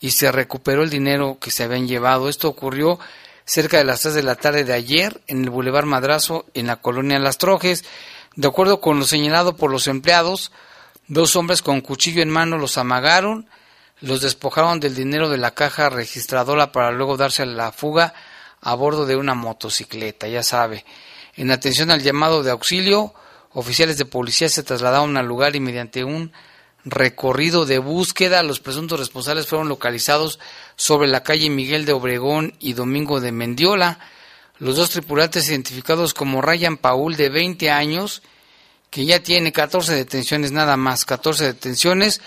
[SPEAKER 2] y se recuperó el dinero que se habían llevado. Esto ocurrió cerca de las 3 de la tarde de ayer en el Boulevard Madrazo, en la colonia Las Trojes. De acuerdo con lo señalado por los empleados, dos hombres con cuchillo en mano los amagaron los despojaron del dinero de la caja registradora para luego darse a la fuga a bordo de una motocicleta, ya sabe. En atención al llamado de auxilio, oficiales de policía se trasladaron al lugar y mediante un recorrido de búsqueda, los presuntos responsables fueron localizados sobre la calle Miguel de Obregón y Domingo de Mendiola. Los dos tripulantes identificados como Ryan Paul de 20 años, que ya tiene 14 detenciones nada más, 14 detenciones,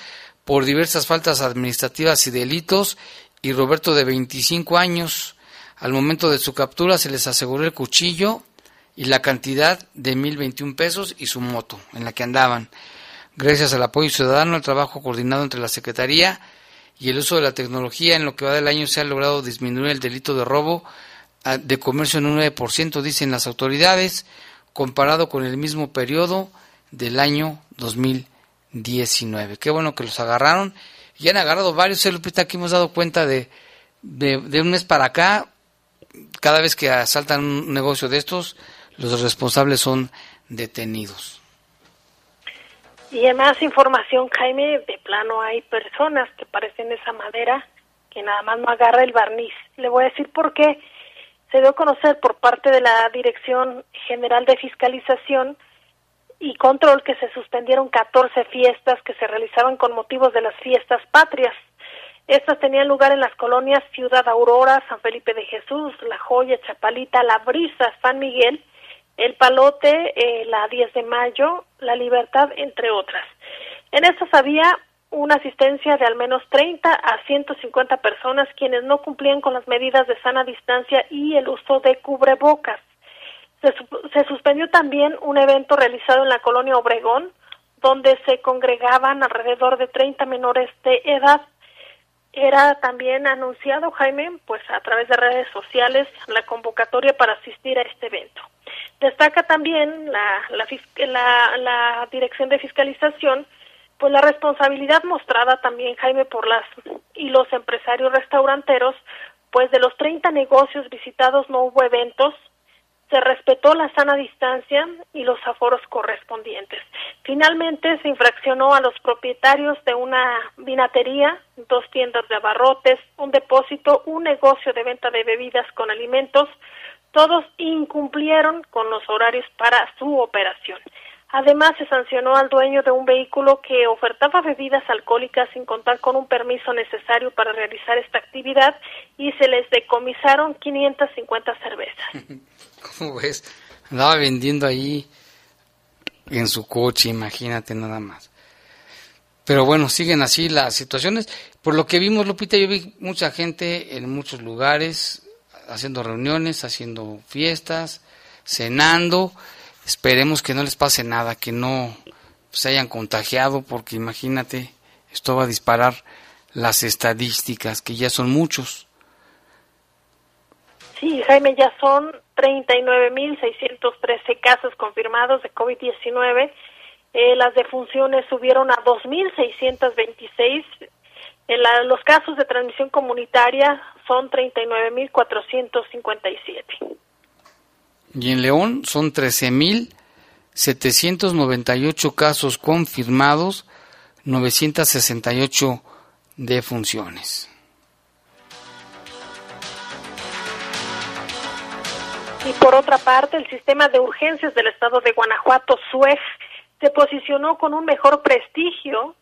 [SPEAKER 2] por diversas faltas administrativas y delitos y Roberto de 25 años. Al momento de su captura se les aseguró el cuchillo y la cantidad de 1.021 pesos y su moto en la que andaban. Gracias al apoyo ciudadano, el trabajo coordinado entre la Secretaría y el uso de la tecnología en lo que va del año se ha logrado disminuir el delito de robo ah, de comercio en un 9%, dicen las autoridades, comparado con el mismo periodo del año 2000. 19. Qué bueno que los agarraron. Y han agarrado varios, Lupita, aquí hemos dado cuenta de, de, un mes para acá, cada vez que asaltan un negocio de estos, los responsables son detenidos.
[SPEAKER 3] Y en más información, Jaime, de plano hay personas que parecen esa madera que nada más no agarra el barniz. Le voy a decir por qué. Se dio a conocer por parte de la Dirección General de Fiscalización y control que se suspendieron 14 fiestas que se realizaban con motivos de las fiestas patrias. Estas tenían lugar en las colonias Ciudad Aurora, San Felipe de Jesús, La Joya, Chapalita, La Brisa, San Miguel, El Palote, eh, la 10 de Mayo, La Libertad, entre otras. En estas había una asistencia de al menos 30 a 150 personas quienes no cumplían con las medidas de sana distancia y el uso de cubrebocas. Se, suspendió también un evento realizado en la colonia Obregón, donde se congregaban alrededor de 30 menores de edad. Era también anunciado, Jaime, pues a través de redes sociales, la convocatoria para asistir a este evento. Destaca también la, la, la Dirección de Fiscalización, pues la responsabilidad mostrada también, Jaime, por las y los empresarios restauranteros, pues de los 30 negocios visitados no hubo eventos, se respetó la sana distancia y los aforos correspondientes. Finalmente se infraccionó a los propietarios de una vinatería, dos tiendas de abarrotes, un depósito, un negocio de venta de bebidas con alimentos. Todos incumplieron con los horarios para su operación. Además, se sancionó al dueño de un vehículo que ofertaba bebidas alcohólicas sin contar con un permiso necesario para realizar esta actividad y se les decomisaron 550 cervezas.
[SPEAKER 2] ¿Cómo ves? Andaba vendiendo ahí en su coche, imagínate nada más. Pero bueno, siguen así las situaciones. Por lo que vimos, Lupita, yo vi mucha gente en muchos lugares haciendo reuniones, haciendo fiestas, cenando Esperemos que no les pase nada, que no se hayan contagiado, porque imagínate, esto va a disparar las estadísticas, que ya son muchos.
[SPEAKER 3] Sí, Jaime, ya son 39.613 casos confirmados de COVID-19. Eh, las defunciones subieron a 2.626. En la, los casos de transmisión comunitaria son 39.457.
[SPEAKER 2] Y en León son 13.000 798 casos confirmados, 968 defunciones.
[SPEAKER 3] Y por otra parte, el sistema de urgencias del estado de Guanajuato, SUEG, se posicionó con un mejor prestigio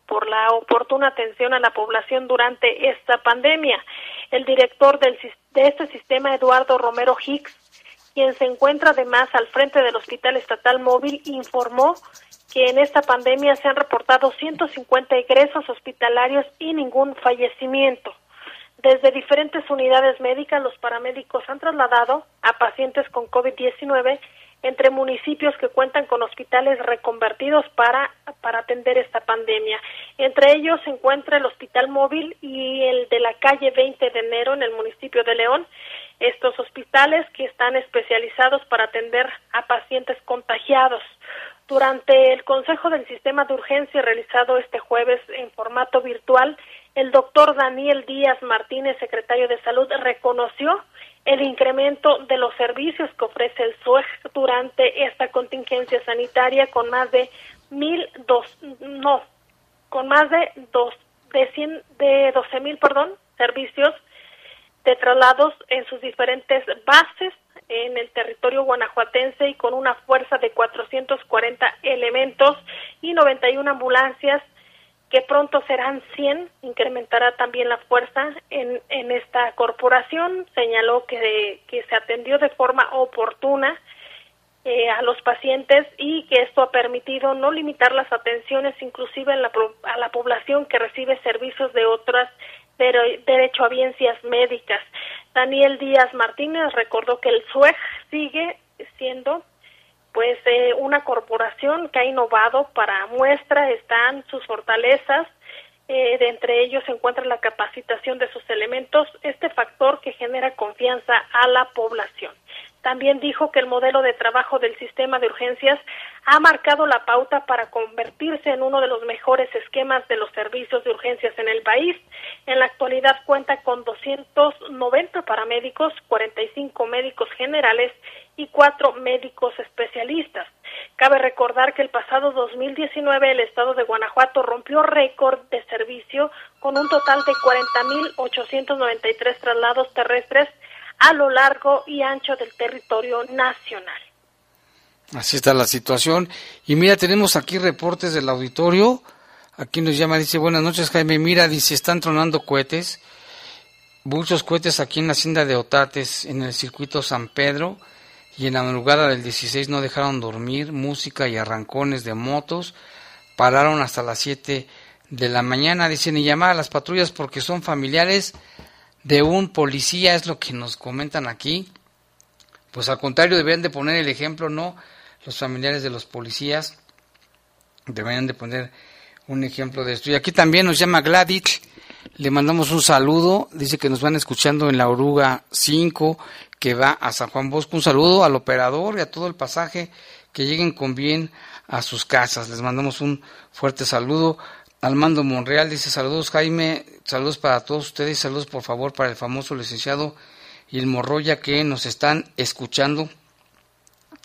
[SPEAKER 3] oportuna atención a la población durante esta pandemia. El director del, de este sistema, Eduardo Romero Hicks, quien se encuentra además al frente del Hospital Estatal Móvil, informó que en esta pandemia se han reportado 150 egresos hospitalarios y ningún fallecimiento. Desde diferentes unidades médicas, los paramédicos han trasladado a pacientes con COVID-19 entre municipios que cuentan con hospitales reconvertidos para, para atender esta pandemia. Entre ellos se encuentra el Hospital Móvil y el de la calle 20 de enero en el municipio de León. Estos hospitales que están especializados para atender a pacientes contagiados. Durante el Consejo del Sistema de Urgencia realizado este jueves en formato virtual, el doctor Daniel Díaz Martínez, secretario de Salud, reconoció el incremento de los servicios que ofrece el SUEG durante esta contingencia sanitaria con más de mil dos no con más de dos de cien de doce mil perdón servicios de traslados en sus diferentes bases en el territorio guanajuatense y con una fuerza de 440 elementos y 91 ambulancias que pronto serán 100, incrementará también la fuerza en, en esta corporación. Señaló que, que se atendió de forma oportuna eh, a los pacientes y que esto ha permitido no limitar las atenciones inclusive en la, a la población que recibe servicios de otras derechohabiencias médicas. Daniel Díaz Martínez recordó que el SUEG sigue siendo pues eh, una corporación que ha innovado para muestra están sus fortalezas eh, de entre ellos se encuentra la capacitación de sus elementos este factor que genera confianza a la población también dijo que el modelo de trabajo del sistema de urgencias ha marcado la pauta para convertirse en uno de los mejores esquemas de los servicios de urgencias en el país. En la actualidad cuenta con 290 paramédicos, 45 médicos generales cuatro médicos especialistas. Cabe recordar que el pasado 2019 el estado de Guanajuato rompió récord de servicio con un total de 40.893 traslados terrestres a lo largo y ancho del territorio nacional.
[SPEAKER 2] Así está la situación. Y mira, tenemos aquí reportes del auditorio. Aquí nos llama, dice, buenas noches Jaime, mira, dice, están tronando cohetes. Muchos cohetes aquí en la hacienda de Otates, en el circuito San Pedro. Y en la madrugada del 16 no dejaron dormir, música y arrancones de motos. Pararon hasta las 7 de la mañana, dicen, y llamar a las patrullas porque son familiares de un policía, es lo que nos comentan aquí. Pues al contrario, deberían de poner el ejemplo, ¿no? Los familiares de los policías deberían de poner un ejemplo de esto. Y aquí también nos llama Gladys, le mandamos un saludo, dice que nos van escuchando en la Oruga 5, que va a San Juan Bosco. Un saludo al operador y a todo el pasaje, que lleguen con bien a sus casas. Les mandamos un fuerte saludo. Armando Monreal dice saludos Jaime, saludos para todos ustedes, saludos por favor para el famoso licenciado Ilmo Roya que nos están escuchando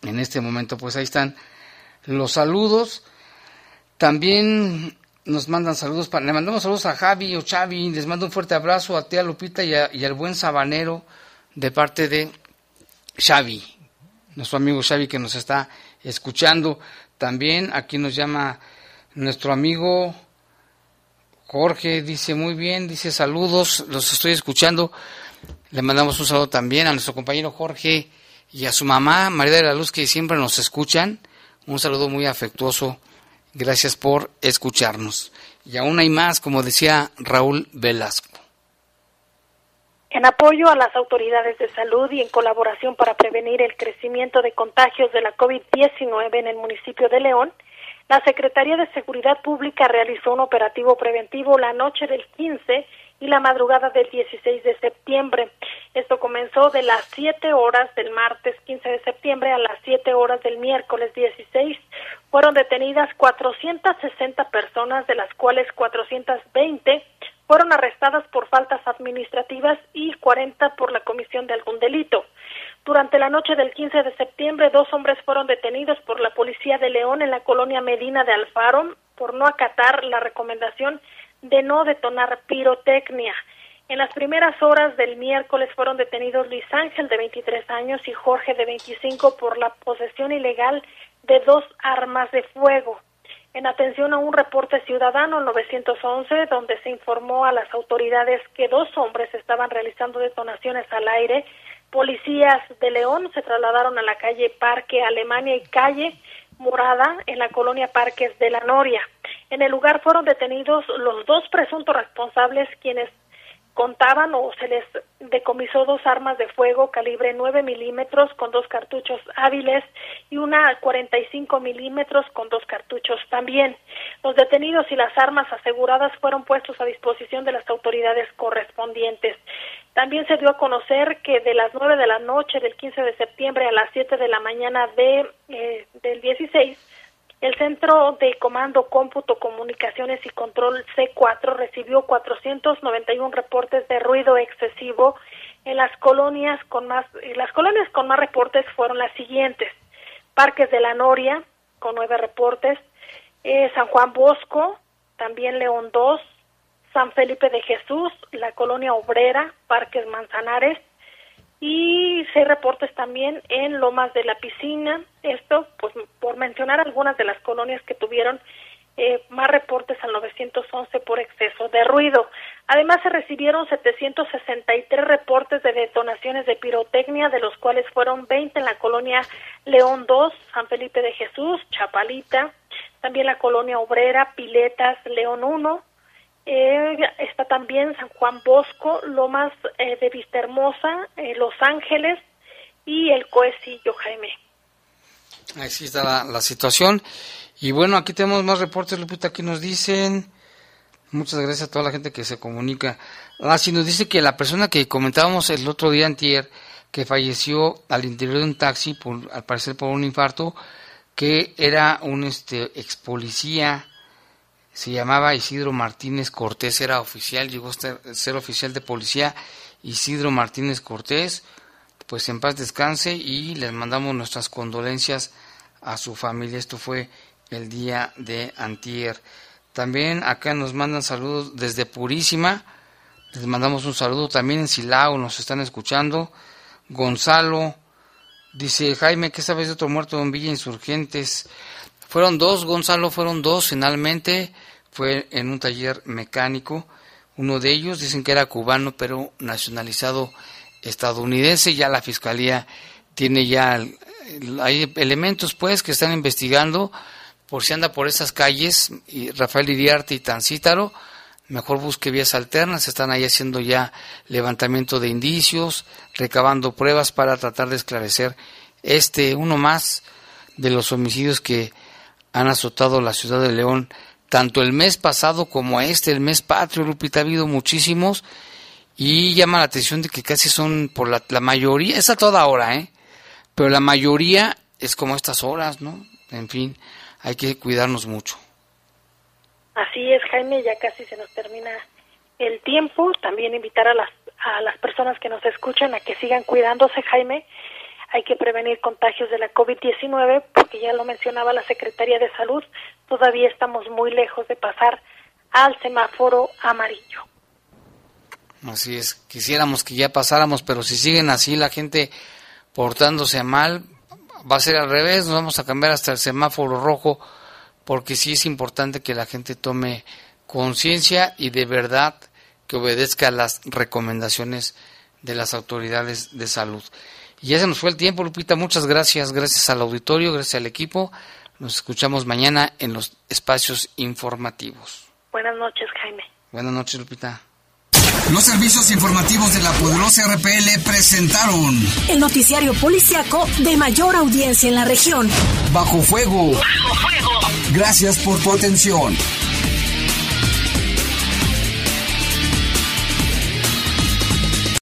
[SPEAKER 2] en este momento. Pues ahí están los saludos. También nos mandan saludos, para, le mandamos saludos a Javi o Chavi, les mando un fuerte abrazo a tía Lupita y, y al buen sabanero de parte de Xavi, nuestro amigo Xavi que nos está escuchando. También aquí nos llama nuestro amigo Jorge dice muy bien, dice saludos, los estoy escuchando. Le mandamos un saludo también a nuestro compañero Jorge y a su mamá, María de la Luz, que siempre nos escuchan. Un saludo muy afectuoso. Gracias por escucharnos. Y aún hay más, como decía Raúl Velasco.
[SPEAKER 3] En apoyo a las autoridades de salud y en colaboración para prevenir el crecimiento de contagios de la COVID-19 en el municipio de León, la Secretaría de Seguridad Pública realizó un operativo preventivo la noche del 15 y la madrugada del 16 de septiembre. Esto comenzó de las 7 horas del martes 15 de septiembre a las 7 horas del miércoles 16. Fueron detenidas 460 personas, de las cuales 420 fueron arrestadas por faltas administrativas y 40 por la comisión de algún delito. Durante la noche del 15 de septiembre, dos hombres fueron detenidos por la policía de León en la colonia Medina de Alfaro por no acatar la recomendación de no detonar pirotecnia. En las primeras horas del miércoles fueron detenidos Luis Ángel, de 23 años, y Jorge, de 25, por la posesión ilegal de dos armas de fuego. En atención a un reporte ciudadano 911, donde se informó a las autoridades que dos hombres estaban realizando detonaciones al aire, policías de León se trasladaron a la calle Parque Alemania y calle Morada en la colonia Parques de la Noria. En el lugar fueron detenidos los dos presuntos responsables quienes contaban o se les decomisó dos armas de fuego calibre 9 milímetros con dos cartuchos hábiles y una 45 milímetros con dos cartuchos también. Los detenidos y las armas aseguradas fueron puestos a disposición de las autoridades correspondientes. También se dio a conocer que de las 9 de la noche del 15 de septiembre a las 7 de la mañana de, eh, del 16 el Centro de Comando, Cómputo, Comunicaciones y Control C4 recibió 491 reportes de ruido excesivo en las colonias con más las colonias con más reportes fueron las siguientes: Parques de la Noria con nueve reportes, eh, San Juan Bosco, también León 2, San Felipe de Jesús, la colonia obrera, Parques Manzanares, y seis reportes también en Lomas de la Piscina. Esto, pues, por mencionar algunas de las colonias que tuvieron eh, más reportes al 911 por exceso de ruido. Además, se recibieron 763 reportes de detonaciones de pirotecnia, de los cuales fueron 20 en la colonia León 2, San Felipe de Jesús, Chapalita, también la colonia Obrera, Piletas, León 1, eh, está también San Juan Bosco, Lomas eh, de Vista Hermosa, eh, Los Ángeles y el Coecillo, Jaime.
[SPEAKER 2] Así está la, situación. Y bueno, aquí tenemos más reportes, Lupita, que nos dicen. Muchas gracias a toda la gente que se comunica. Así ah, nos dice que la persona que comentábamos el otro día antier, que falleció al interior de un taxi, por, al parecer por un infarto, que era un este, ex policía se llamaba Isidro Martínez Cortés, era oficial, llegó a ser oficial de policía, Isidro Martínez Cortés, pues en paz descanse y les mandamos nuestras condolencias a su familia. Esto fue el día de antier. También acá nos mandan saludos desde Purísima. Les mandamos un saludo también en Silao, nos están escuchando. Gonzalo dice, Jaime, ¿qué sabes de otro muerto en Villa Insurgentes? Fueron dos, Gonzalo, fueron dos finalmente. Fue en un taller mecánico. Uno de ellos dicen que era cubano, pero nacionalizado estadounidense. Ya la fiscalía tiene ya. Hay elementos, pues, que están investigando por si anda por esas calles. Y Rafael Iriarte y Tancítaro. Mejor busque vías alternas. Están ahí haciendo ya levantamiento de indicios, recabando pruebas para tratar de esclarecer este, uno más de los homicidios que han azotado la ciudad de León tanto el mes pasado como este, el mes patrio, Lupita, ha habido muchísimos y llama la atención de que casi son por la, la mayoría, es a toda hora, ¿eh? Pero la mayoría es como estas horas, ¿no? En fin, hay que cuidarnos mucho.
[SPEAKER 3] Así es, Jaime, ya casi se nos termina el tiempo. También invitar a las, a las personas que nos escuchan a que sigan cuidándose, Jaime, hay que prevenir contagios de la COVID-19 porque ya lo mencionaba la Secretaría de Salud, todavía estamos muy lejos de pasar al semáforo amarillo.
[SPEAKER 2] Así es, quisiéramos que ya pasáramos, pero si siguen así la gente portándose mal, va a ser al revés, nos vamos a cambiar hasta el semáforo rojo, porque sí es importante que la gente tome conciencia y de verdad que obedezca las recomendaciones de las autoridades de salud. Y ya se nos fue el tiempo, Lupita. Muchas gracias. Gracias al auditorio, gracias al equipo. Nos escuchamos mañana en los espacios informativos.
[SPEAKER 3] Buenas noches, Jaime.
[SPEAKER 2] Buenas noches, Lupita.
[SPEAKER 9] Los servicios informativos de la poderosa RPL presentaron
[SPEAKER 1] el noticiario policiaco de mayor audiencia en la región.
[SPEAKER 9] Bajo fuego. Bajo fuego. Gracias por tu atención.